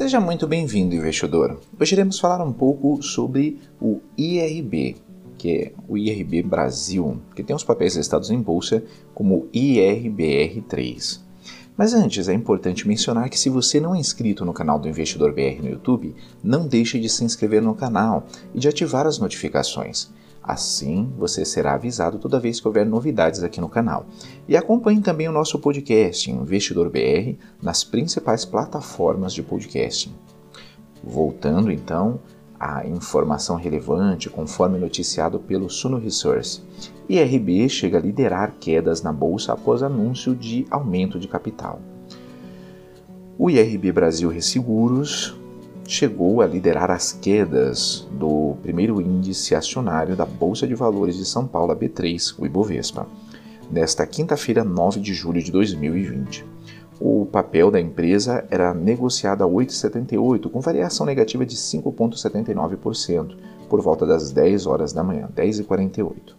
Seja muito bem-vindo, investidor. Hoje iremos falar um pouco sobre o IRB, que é o IRB Brasil, que tem os papéis listados em bolsa como IRBR3. Mas antes, é importante mencionar que se você não é inscrito no canal do Investidor BR no YouTube, não deixe de se inscrever no canal e de ativar as notificações. Assim, você será avisado toda vez que houver novidades aqui no canal. E acompanhe também o nosso podcast Investidor BR nas principais plataformas de podcasting. Voltando então à informação relevante, conforme noticiado pelo Suno Resource, IRB chega a liderar quedas na bolsa após anúncio de aumento de capital. O IRB Brasil Resseguros chegou a liderar as quedas do primeiro índice acionário da Bolsa de Valores de São Paulo, a B3, o Ibovespa, nesta quinta-feira, 9 de julho de 2020. O papel da empresa era negociado a 8,78, com variação negativa de 5,79%, por volta das 10 horas da manhã, 10h48.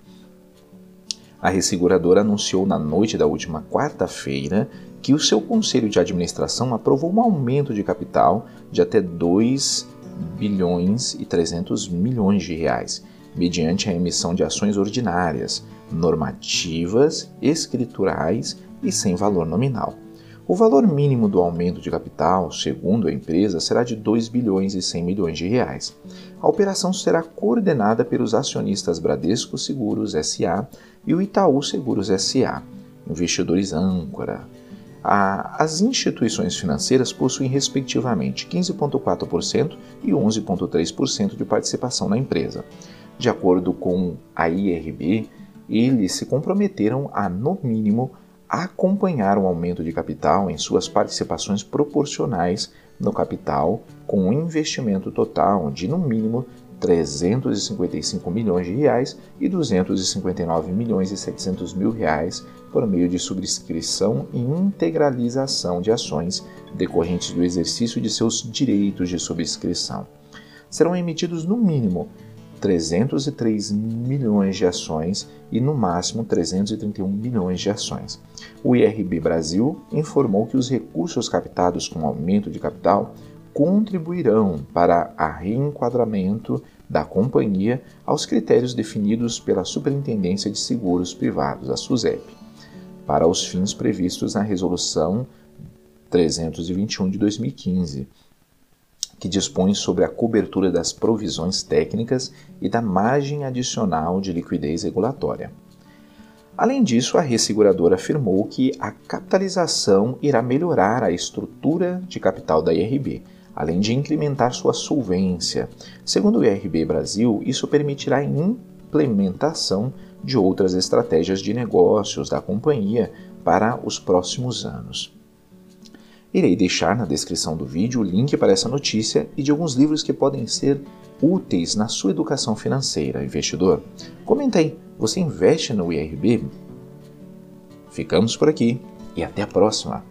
A resseguradora anunciou na noite da última quarta-feira que o seu conselho de administração aprovou um aumento de capital de até 2 bilhões e 300 milhões de reais, mediante a emissão de ações ordinárias, normativas, escriturais e sem valor nominal. O valor mínimo do aumento de capital, segundo a empresa, será de 2 bilhões e 100 milhões de reais. A operação será coordenada pelos acionistas Bradesco Seguros SA e o Itaú Seguros SA, investidores âncora, as instituições financeiras possuem respectivamente 15,4% e 11,3% de participação na empresa. De acordo com a IRB, eles se comprometeram a, no mínimo, acompanhar o aumento de capital em suas participações proporcionais no capital, com um investimento total de, no mínimo, 355 milhões de reais e 259 milhões e 700 mil reais por meio de subscrição e integralização de ações decorrentes do exercício de seus direitos de subscrição. Serão emitidos no mínimo 303 milhões de ações e no máximo 331 milhões de ações. O IRB Brasil informou que os recursos captados com aumento de capital contribuirão para a reenquadramento da companhia aos critérios definidos pela Superintendência de Seguros Privados, a SUSEP, para os fins previstos na Resolução 321 de 2015, que dispõe sobre a cobertura das provisões técnicas e da margem adicional de liquidez regulatória. Além disso, a resseguradora afirmou que a capitalização irá melhorar a estrutura de capital da IRB, além de incrementar sua solvência. Segundo o IRB Brasil, isso permitirá a implementação de outras estratégias de negócios da companhia para os próximos anos. Irei deixar na descrição do vídeo o link para essa notícia e de alguns livros que podem ser úteis na sua educação financeira, investidor. Comenta aí, você investe no IRB? Ficamos por aqui e até a próxima!